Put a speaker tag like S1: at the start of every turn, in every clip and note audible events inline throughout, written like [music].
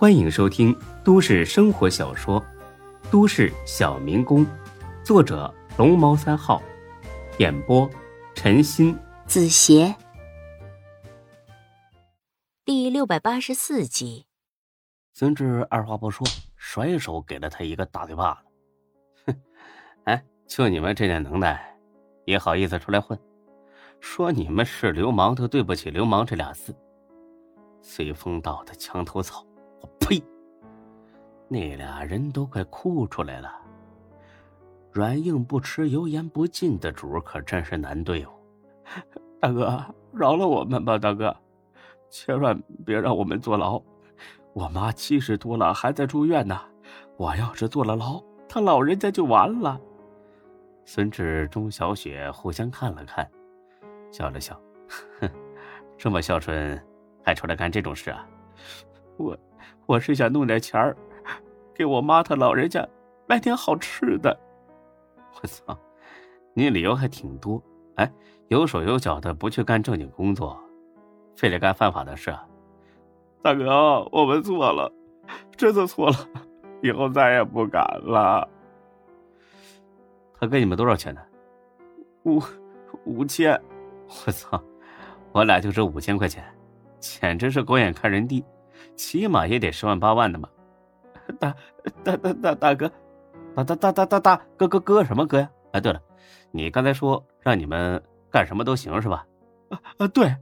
S1: 欢迎收听都市生活小说《都市小民工》，作者龙猫三号，演播陈鑫、
S2: 子邪，第六百八十四集。
S3: 孙志二话不说，甩手给了他一个大嘴巴子。哼，[laughs] 哎，就你们这点能耐，也好意思出来混？说你们是流氓，都对不起“流氓”这俩字。随风倒的墙头草。那俩人都快哭出来了。软硬不吃、油盐不进的主可真是难对付。大哥，饶了我们吧，大哥，千万别让我们坐牢。我妈七十多了，还在住院呢。我要是坐了牢，她老人家就完了。孙志、钟小雪互相看了看，笑了笑，哼，这么孝顺，还出来干这种事啊？我。我是想弄点钱儿，给我妈她老人家买点好吃的。我操，你理由还挺多。哎，有手有脚的不去干正经工作，非得干犯法的事？大哥，我们错了，真的错了，以后再也不敢了。他给你们多少钱呢？五五千。我操，我俩就值五千块钱，简直是狗眼看人低。起码也得十万八万的嘛，[laughs] 大大大大大哥，大大大大大大哥哥哥什么哥呀？哎，对了，你刚才说让你们干什么都行是吧？啊啊，对，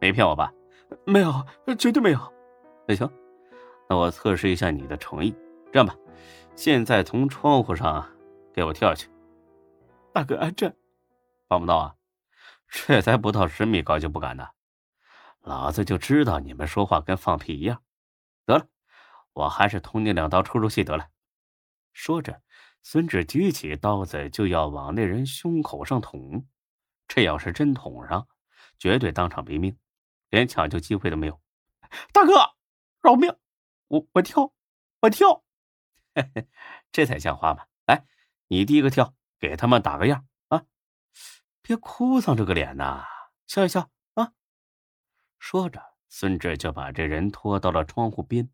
S3: 没骗我吧？没有，绝对没有。那行，那我测试一下你的诚意。这样吧，现在从窗户上给我跳下去。大哥，这办不到啊，这才不到十米高就不敢呢。老子就知道你们说话跟放屁一样。得了，我还是捅你两刀出出气得了。说着，孙志举起刀子就要往那人胸口上捅。这要是真捅上，绝对当场毙命，连抢救机会都没有。大哥，饶命！我我跳，我跳，[laughs] 这才像话嘛！来，你第一个跳，给他们打个样啊！别哭丧着个脸呐，笑一笑啊。说着，孙志就把这人拖到了窗户边。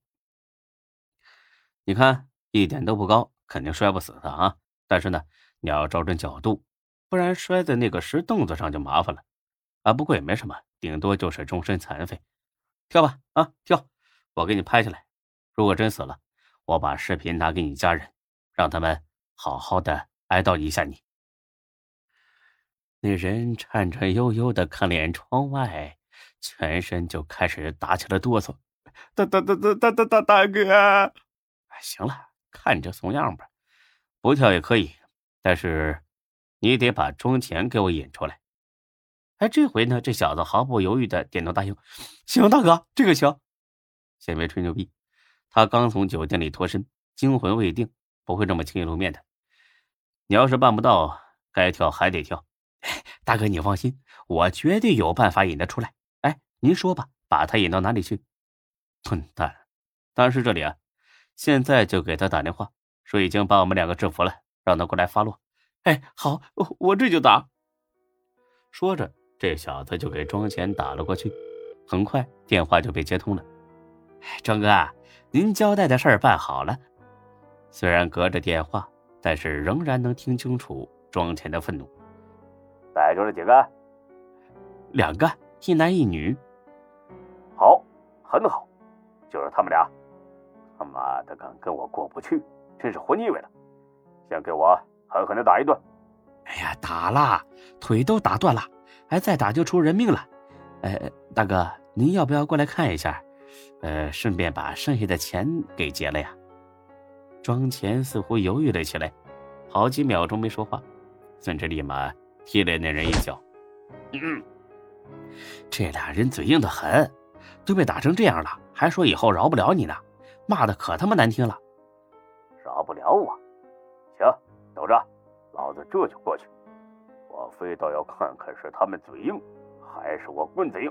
S3: 你看，一点都不高，肯定摔不死他啊！但是呢，你要找准角度，不然摔在那个石凳子上就麻烦了。啊，不过也没什么，顶多就是终身残废。跳吧，啊，跳！我给你拍下来。如果真死了，我把视频拿给你家人，让他们好好的哀悼一下你。那人颤颤悠悠的看了眼窗外。全身就开始打起了哆嗦，大大大大大大大大哥，行了，看你这怂样吧，不跳也可以，但是你得把庄钱给我引出来。哎，这回呢，这小子毫不犹豫的点头答应，行，大哥，这个行。先别吹牛逼，他刚从酒店里脱身，惊魂未定，不会这么轻易露面的。你要是办不到，该跳还得跳。大哥，你放心，我绝对有办法引他出来。哎您说吧，把他引到哪里去？混蛋！当时这里啊，现在就给他打电话，说已经把我们两个制服了，让他过来发落。哎，好，我这就打。说着，这小子就给庄钱打了过去。很快，电话就被接通了。庄哥，您交代的事儿办好了。虽然隔着电话，但是仍然能听清楚庄钱的愤怒。
S4: 逮住了几个？
S3: 两个，一男一女。
S4: 好，很好，就是他们俩，他妈的敢跟我过不去，真是活腻歪了。先给我狠狠的打一顿。
S3: 哎呀，打了，腿都打断了，还，再打就出人命了。哎，大哥，您要不要过来看一下？呃，顺便把剩下的钱给结了呀。庄钱似乎犹豫了起来，好几秒钟没说话。孙志立马踢了那人一脚。嗯，这俩人嘴硬的很。都被打成这样了，还说以后饶不了你呢，骂的可他妈难听了。
S4: 杀不了我，行，等着，老子这就过去。我非倒要看看是他们嘴硬，还是我棍子硬。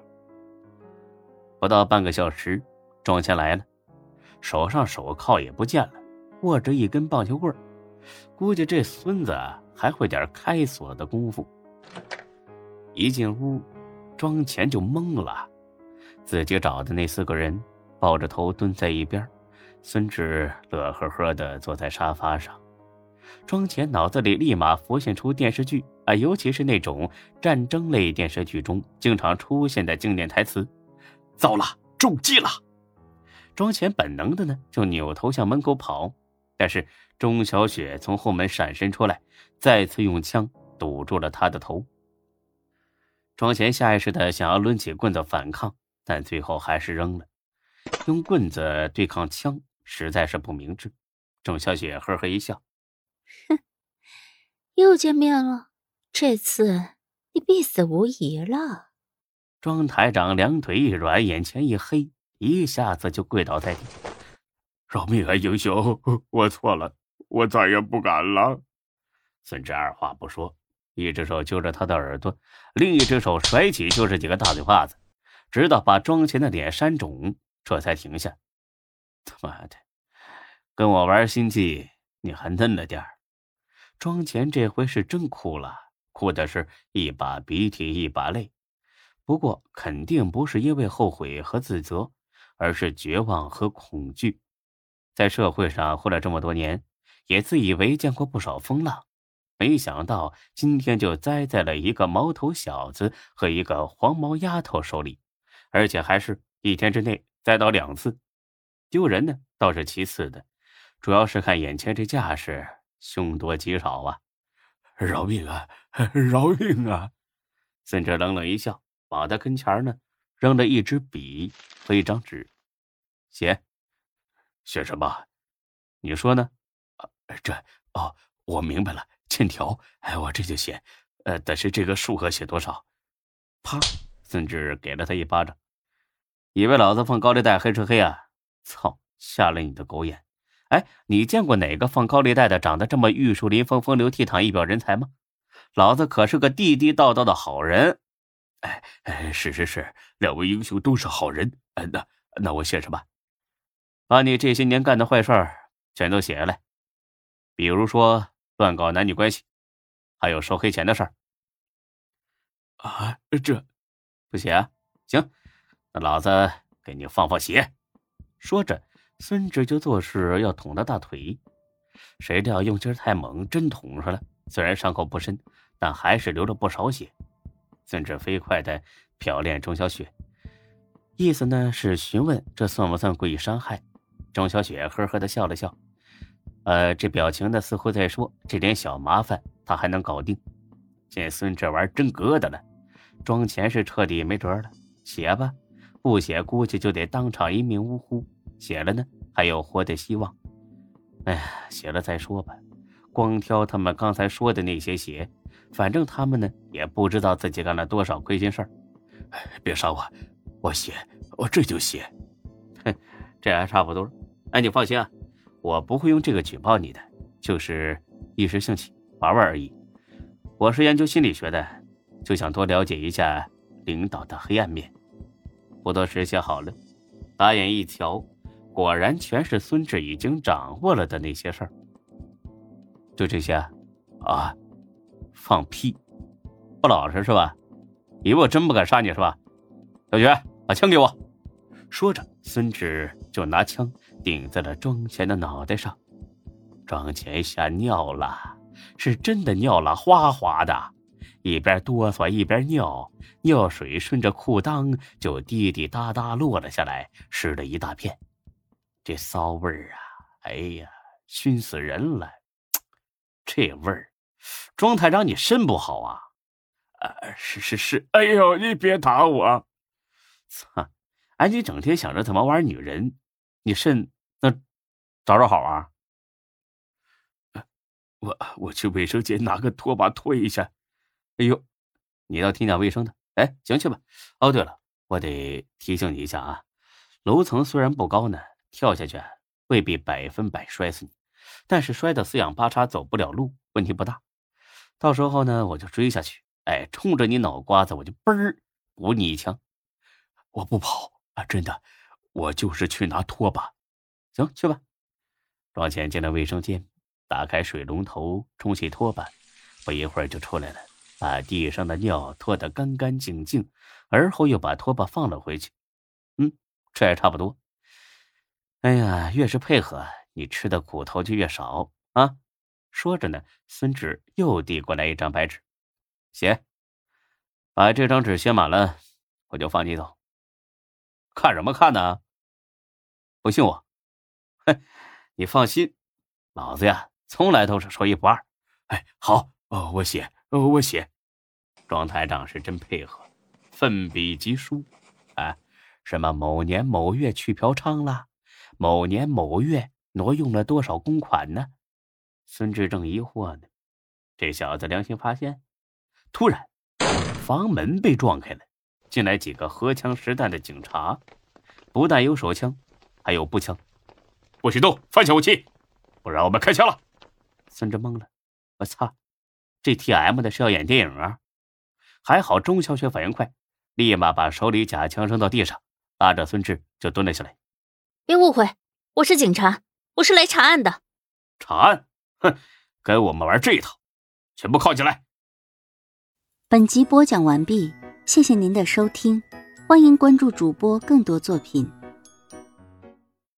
S3: 不到半个小时，庄钱来了，手上手铐也不见了，握着一根棒球棍估计这孙子还会点开锁的功夫。一进屋，庄钱就懵了。自己找的那四个人，抱着头蹲在一边，孙志乐呵呵的坐在沙发上。庄前脑子里立马浮现出电视剧啊，尤其是那种战争类电视剧中经常出现的经典台词：“
S5: 糟了，中计了！”
S3: 庄前本能的呢就扭头向门口跑，但是钟小雪从后门闪身出来，再次用枪堵住了他的头。庄前下意识的想要抡起棍子反抗，但最后还是扔了。用棍子对抗枪实在是不明智。郑小雪呵呵一笑。
S2: 哼，又见面了，这次你必死无疑了。
S3: 庄台长两腿一软，眼前一黑，一下子就跪倒在地。
S5: 饶命啊，英雄！我错了，我再也不敢了。
S3: 孙志二话不说，一只手揪着他的耳朵，另一只手甩起就是几个大嘴巴子，直到把庄前的脸扇肿，这才停下。他 [laughs] 妈的，跟我玩心计，你还嫩了点儿。庄前这回是真哭了，哭的是一把鼻涕一把泪。不过肯定不是因为后悔和自责，而是绝望和恐惧。在社会上混了这么多年，也自以为见过不少风浪，没想到今天就栽在了一个毛头小子和一个黄毛丫头手里，而且还是一天之内栽倒两次。丢人呢倒是其次的，主要是看眼前这架势。凶多吉少啊！
S5: 饶命啊！[laughs] 饶命啊！
S3: 孙哲冷冷一笑，往他跟前呢扔了一支笔和一张纸，写
S5: 写什么？
S3: 你说呢？
S5: 这哦，我明白了，欠条。哎，我这就写。呃，但是这个数额写多少？
S3: 啪！孙志给了他一巴掌。以为老子放高利贷黑吃黑啊？操！瞎了你的狗眼！哎，你见过哪个放高利贷的长得这么玉树临风、风流倜傥、一表人才吗？老子可是个地地道道的好人。
S5: 哎哎，是是是，两位英雄都是好人。那那我写什么？
S3: 把你这些年干的坏事全都写下来，比如说乱搞男女关系，还有收黑钱的事儿。
S5: 啊，这
S3: 不写？行，那老子给你放放血。说着。孙志就做事要捅他大腿，谁料用劲太猛，真捅上了。虽然伤口不深，但还是流了不少血。孙志飞快的瞟练钟小雪，意思呢是询问这算不算故意伤害。钟小雪呵呵的笑了笑，呃，这表情呢似乎在说这点小麻烦他还能搞定。见孙志玩真疙瘩了，庄前是彻底没辙了，写吧，不写估计就得当场一命呜呼。写了呢，还有活的希望。哎呀，写了再说吧。光挑他们刚才说的那些写，反正他们呢也不知道自己干了多少亏心事儿。
S5: 别杀我，我写，我这就写。
S3: 哼，这还差不多。哎，你放心啊，我不会用这个举报你的，就是一时兴起玩玩而已。我是研究心理学的，就想多了解一下领导的黑暗面。不多时，写好了，打眼一瞧。果然全是孙志已经掌握了的那些事儿，就这些，啊，放屁，不老实是吧？以为我真不敢杀你是吧？小雪，把枪给我！说着，孙志就拿枪顶在了庄前的脑袋上。庄前吓尿了，是真的尿了，哗哗的，一边哆嗦一边尿，尿水顺着裤裆就滴滴答答落了下来，湿了一大片。这骚味儿啊！哎呀，熏死人了！[tsk] 这味儿，庄台长，你肾不好啊？
S5: 啊，是是是！哎呦，你别打我！
S3: 操！哎，你整天想着怎么玩女人，你肾那早着好啊？
S5: 我我去卫生间拿个拖把拖一下。
S3: 哎呦，你倒挺讲卫生的。哎，行去吧。哦，对了，我得提醒你一下啊，楼层虽然不高呢。跳下去未必百分百摔死你，但是摔得四仰八叉走不了路，问题不大。到时候呢，我就追下去，哎，冲着你脑瓜子我就嘣儿补你一枪。
S5: 我不跑啊，真的，我就是去拿拖把。
S3: 行，去吧。庄前进了卫生间，打开水龙头冲洗拖把，不一会儿就出来了，把地上的尿拖得干干净净，而后又把拖把放了回去。嗯，这还差不多。哎呀，越是配合，你吃的苦头就越少啊！说着呢，孙志又递过来一张白纸，写，把这张纸写满了，我就放你走。
S5: 看什么看呢？
S3: 不信我？哼，你放心，老子呀，从来都是说一不二。
S5: 哎，好，哦，我写，我写。
S3: 庄台长是真配合，奋笔疾书。啊，什么某年某月去嫖娼了？某年某月挪用了多少公款呢？孙志正疑惑呢，这小子良心发现。突然，房门被撞开了。进来几个荷枪实弹的警察，不但有手枪，还有步枪。
S5: 不许动，放下武器，不然我们开枪了。
S3: 孙志懵了，我操，这 T M 的是要演电影啊？还好钟小雪反应快，立马把手里假枪扔到地上，拉着孙志就蹲了下来。
S2: 别误会，我是警察，我是来查案的。
S5: 查案？哼，跟我们玩这一套，全部铐起来。
S6: 本集播讲完毕。谢谢您的收听，欢迎关注主播更多作品。